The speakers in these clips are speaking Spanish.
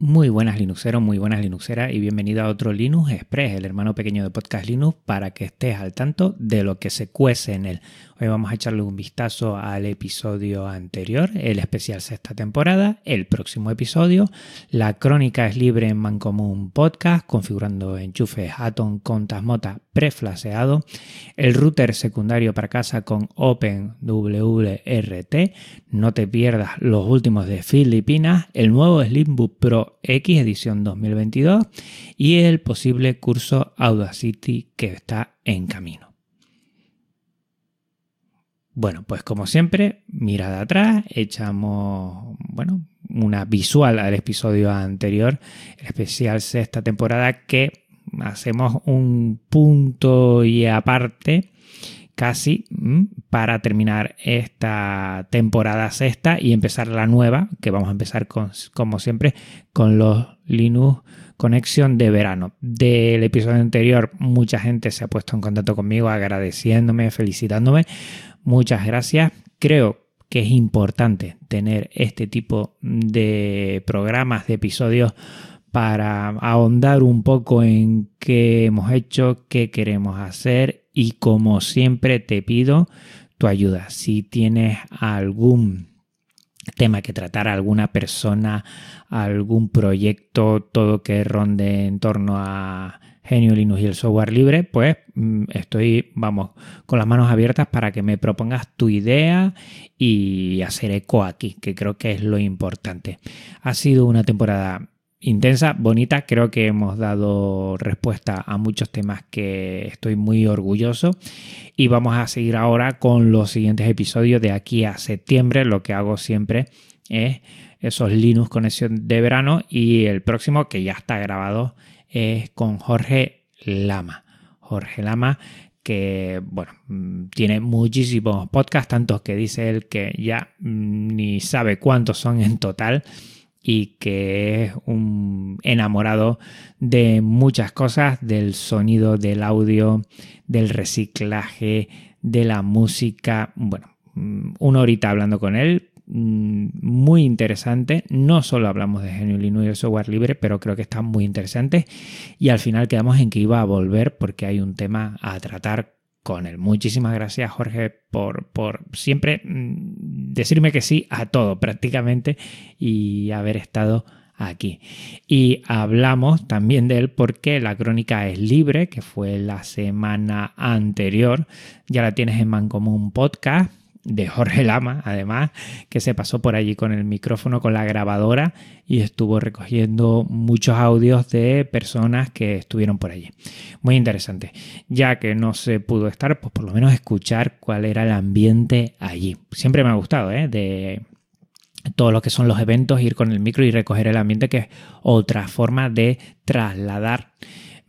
Muy buenas Linuxeros, muy buenas Linuxeras y bienvenido a otro Linux Express, el hermano pequeño de Podcast Linux, para que estés al tanto de lo que se cuece en él. Hoy vamos a echarle un vistazo al episodio anterior, el especial sexta temporada, el próximo episodio, la crónica es libre en Mancomún Podcast, configurando enchufes Atom con Tasmota preflaseado, el router secundario para casa con OpenWRT, no te pierdas los últimos de Filipinas, el nuevo Slimbook Pro X edición 2022 y el posible curso Audacity que está en camino. Bueno, pues como siempre, mirada atrás, echamos, bueno, una visual al episodio anterior, el especial sexta temporada, que hacemos un punto y aparte casi para terminar esta temporada sexta y empezar la nueva, que vamos a empezar con, como siempre con los Linux Conexión de verano. Del episodio anterior mucha gente se ha puesto en contacto conmigo agradeciéndome, felicitándome. Muchas gracias. Creo que es importante tener este tipo de programas, de episodios para ahondar un poco en qué hemos hecho, qué queremos hacer y como siempre te pido tu ayuda. Si tienes algún tema que tratar, alguna persona, algún proyecto, todo que ronde en torno a Genio Linux y el software libre, pues mm, estoy, vamos, con las manos abiertas para que me propongas tu idea y hacer eco aquí, que creo que es lo importante. Ha sido una temporada intensa, bonita. Creo que hemos dado respuesta a muchos temas que estoy muy orgulloso. Y vamos a seguir ahora con los siguientes episodios de aquí a septiembre. Lo que hago siempre es esos Linux conexión de verano. Y el próximo, que ya está grabado, es con Jorge Lama. Jorge Lama que bueno, mm, tiene muchísimos podcasts, tantos que dice él que ya mm, ni sabe cuántos son en total y que es un enamorado de muchas cosas, del sonido, del audio, del reciclaje, de la música. Bueno, mm, una horita hablando con él, mm, muy interesante. No solo hablamos de Genio Linux y el software libre, pero creo que está muy interesante. Y al final quedamos en que iba a volver porque hay un tema a tratar con él. Muchísimas gracias, Jorge, por, por, siempre mm, decirme que sí a todo prácticamente y haber estado aquí. Y hablamos también de él porque la crónica es libre, que fue la semana anterior. Ya la tienes en Mancomún Podcast de Jorge Lama, además, que se pasó por allí con el micrófono, con la grabadora y estuvo recogiendo muchos audios de personas que estuvieron por allí. Muy interesante. Ya que no se pudo estar, pues por lo menos escuchar cuál era el ambiente allí. Siempre me ha gustado, ¿eh? De todo lo que son los eventos, ir con el micro y recoger el ambiente, que es otra forma de trasladar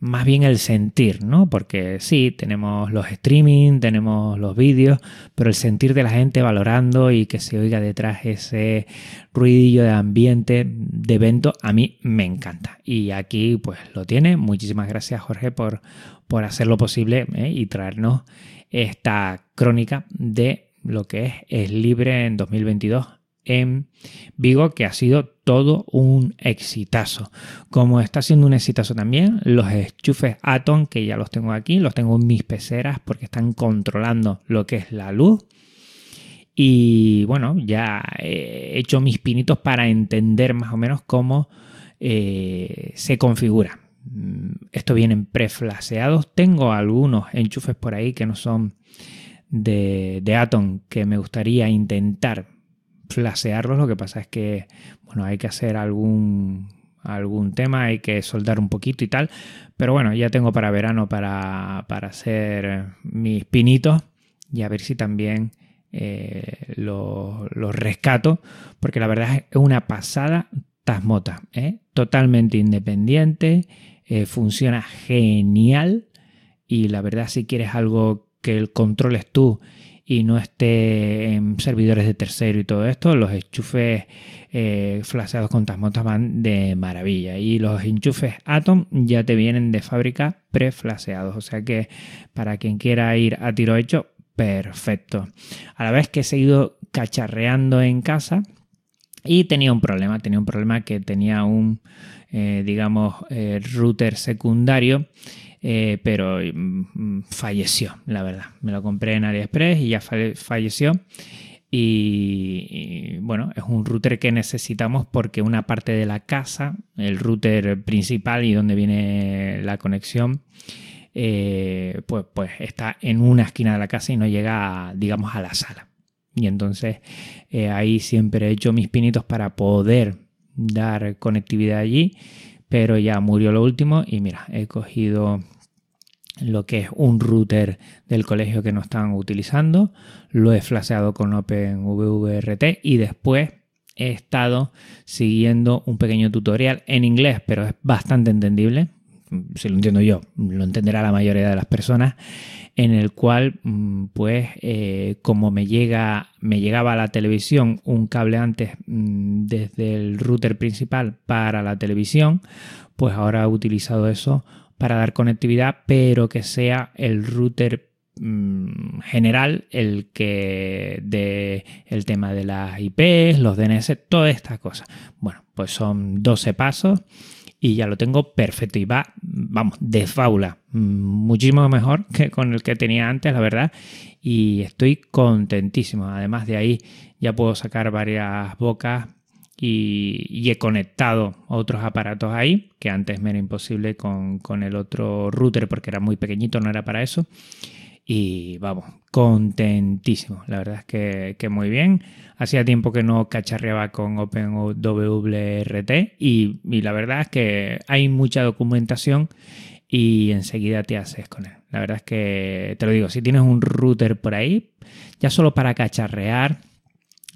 más bien el sentir, ¿no? Porque sí, tenemos los streaming, tenemos los vídeos, pero el sentir de la gente valorando y que se oiga detrás ese ruidillo de ambiente, de evento, a mí me encanta. Y aquí pues lo tiene. Muchísimas gracias Jorge por, por hacerlo posible ¿eh? y traernos esta crónica de lo que es Es Libre en 2022 en Vigo, que ha sido todo un exitazo. Como está siendo un exitazo también, los enchufes Atom, que ya los tengo aquí, los tengo en mis peceras porque están controlando lo que es la luz. Y bueno, ya he hecho mis pinitos para entender más o menos cómo eh, se configura. Mm, esto vienen preflaseados. Tengo algunos enchufes por ahí que no son de, de Atom que me gustaría intentar flasearlos, lo que pasa es que bueno, hay que hacer algún, algún tema, hay que soldar un poquito y tal, pero bueno, ya tengo para verano para, para hacer mis pinitos y a ver si también eh, los lo rescato, porque la verdad es una pasada Tasmota, ¿eh? totalmente independiente, eh, funciona genial y la verdad si quieres algo que el controles tú y no esté en servidores de tercero y todo esto, los enchufes eh, flaseados con Tasmota van de maravilla. Y los enchufes Atom ya te vienen de fábrica preflaseados. O sea que para quien quiera ir a tiro hecho, perfecto. A la vez que he seguido cacharreando en casa, Y tenía un problema, tenía un problema que tenía un, eh, digamos, eh, router secundario, eh, pero mm, falleció, la verdad. Me lo compré en AliExpress y ya falleció. Y, bueno, es un router que necesitamos porque una parte de la casa, el router principal y donde viene la conexión, pues, pues está en una esquina de la casa y no llega, digamos, a la sala. Y entonces eh, ahí siempre he hecho mis pinitos para poder dar conectividad allí, pero ya murió lo último y mira, he cogido lo que es un router del colegio que no están utilizando, lo he flasheado con OpenVRT y después he estado siguiendo un pequeño tutorial en inglés, pero es bastante entendible, si lo entiendo yo, lo entenderá la mayoría de las personas, en el cual, mm, pues, eh, como me, llega, me llegaba a la televisión un cable antes mm, desde el router principal para la televisión, pues ahora he utilizado eso para dar conectividad, pero que sea el router mm, general el que de el tema de las IPs, los DNS, todas estas cosas. Bueno, pues son 12 pasos y ya lo tengo perfecto y va, vamos, de faula. Muchísimo mejor que con el que tenía antes, la verdad. Y estoy contentísimo. Además de ahí ya puedo sacar varias bocas y, he conectado otros aparatos ahí, que antes me era imposible con, con el otro router porque era muy pequeñito, no era para eso. Y vamos, contentísimo. La verdad es que, muy bien. Hacía tiempo que no cacharreaba con OpenWRT y, y la verdad es que hay mucha documentación y enseguida te haces con él. La verdad es que, te lo digo, si tienes un router por ahí, ya solo para cacharrear,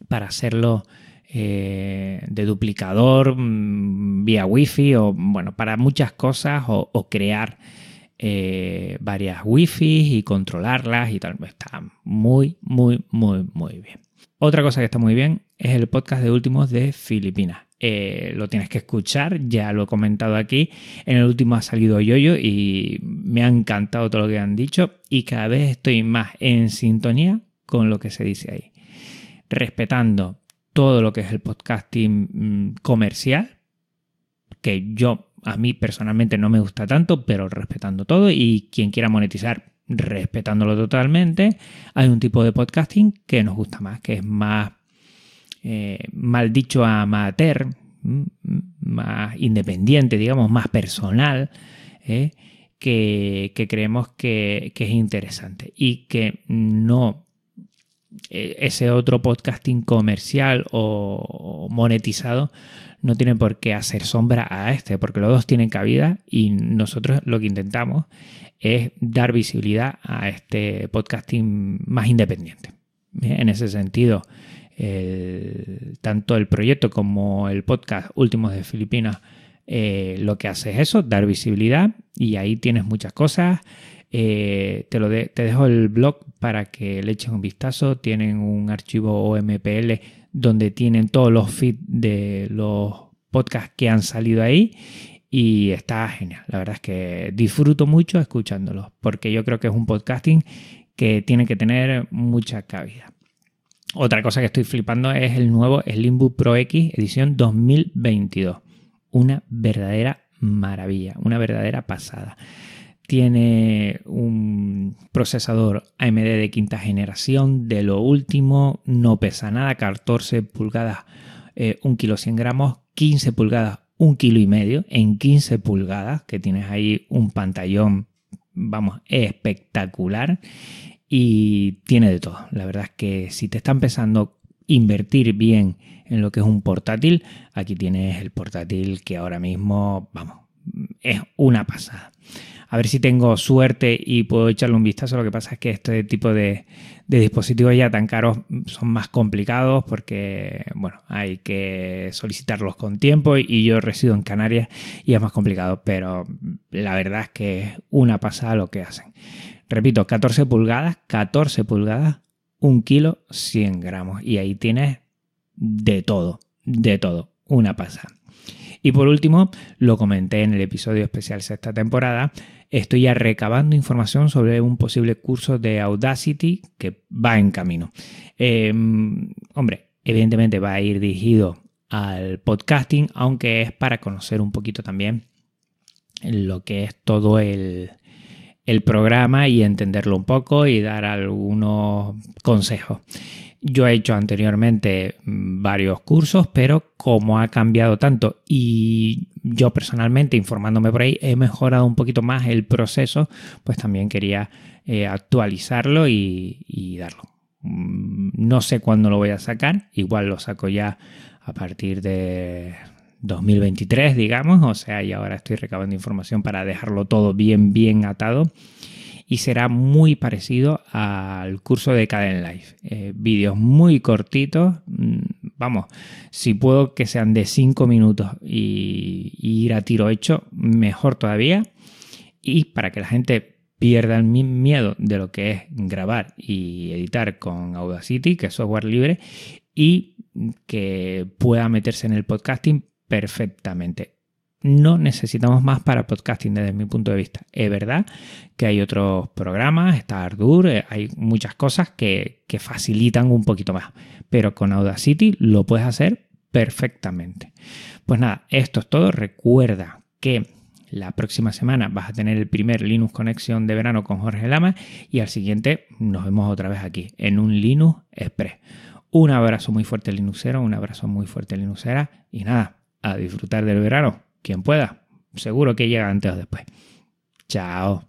para hacerlo eh, de duplicador mm, vía wifi o bueno, para muchas cosas o crear eh, varias wifi y controlarlas y tal. Está muy, muy, muy, muy bien. Otra cosa que está muy bien es el podcast de últimos de Filipinas. Eh, lo tienes que escuchar, ya lo he comentado aquí. En el último ha salido Yoyo y me ha encantado todo lo que han dicho y cada vez estoy más en sintonía con lo que se dice ahí. Respetando todo lo que es el podcasting mm, comercial, que yo a mí personalmente no me gusta tanto, pero respetando todo y quien quiera monetizar, respetándolo totalmente, hay un tipo de podcasting que nos gusta más, que es más, eh, mal dicho, amateur, más independiente, digamos, más personal, ¿eh? que, creemos que, es interesante y que no ese otro podcasting comercial o monetizado no tiene por qué hacer sombra a este, porque los dos tienen cabida y nosotros lo que intentamos es dar visibilidad a este podcasting más independiente. En ese sentido, tanto el proyecto como el podcast Últimos de Filipinas eh, lo que hace es eso, dar visibilidad y ahí tienes muchas cosas. Eh, te, lo te dejo el blog para que le eches un vistazo. Tienen un archivo OMPL donde tienen todos los feeds de los podcasts que han salido ahí y está genial. La verdad es que disfruto mucho escuchándolos porque yo creo que es un podcasting que tiene que tener mucha cabida. Otra cosa que estoy flipando es el nuevo Slimbook Pro X edición 2022. Una verdadera maravilla, una verdadera pasada. Tiene un procesador AMD de quinta generación, de lo último, no pesa nada, 14 pulgadas, 1 eh, kilo 100 gramos, 15 pulgadas, 1 kilo y medio, en 15 pulgadas, que tienes ahí un pantallón, vamos, espectacular. Y tiene de todo. La verdad es que si te está empezando invertir bien en lo que es un portátil, aquí tienes el portátil que ahora mismo, vamos, es una pasada a ver si tengo suerte y puedo echarle un vistazo. Lo que pasa es que este tipo de, dispositivos ya tan caros son más complicados porque, bueno, hay que solicitarlos con tiempo y yo resido en Canarias y es más complicado, pero la verdad es que es una pasada lo que hacen. Repito, 14 pulgadas, 14 pulgadas, 1 kilo, 100 gramos y ahí tienes de todo, de todo, una pasada. Y por último, lo comenté en el episodio especial sexta temporada, estoy ya recabando información sobre un posible curso de Audacity que va en camino. Em, hombre, evidentemente va a ir dirigido al podcasting, aunque es para conocer un poquito también lo que es todo el, el programa y entenderlo un poco y dar algunos consejos. Yo he hecho anteriormente varios cursos, pero como ha cambiado tanto y yo personalmente informándome por ahí he mejorado un poquito más el proceso, pues también quería eh, actualizarlo y, y darlo. Mm, no sé cuándo lo voy a sacar, igual lo saco ya a partir de 2023, digamos, o sea, y ahora estoy recabando información para dejarlo todo bien, bien atado. Y será muy parecido al curso de Caden Life. Eh, vídeos muy cortitos, mm, vamos, si puedo que sean de 5 minutos y, y ir a tiro hecho, mejor todavía. Y para que la gente pierda el miedo de lo que es grabar y editar con Audacity, que es software libre, y que pueda meterse en el podcasting perfectamente. No necesitamos más para podcasting desde mi punto de vista. Es verdad que hay otros programas, está Ardour, eh, hay muchas cosas que, facilitan un poquito más, pero con Audacity lo puedes hacer perfectamente. Pues nada, esto es todo. Recuerda que la próxima semana vas a tener el primer Linux Conexión de verano con Jorge Lama y al siguiente nos vemos otra vez aquí en un Linux Express. Un abrazo muy fuerte Linuxero, un abrazo muy fuerte Linuxera y nada, a disfrutar del verano. Quien pueda, seguro que llega antes o después. Chao.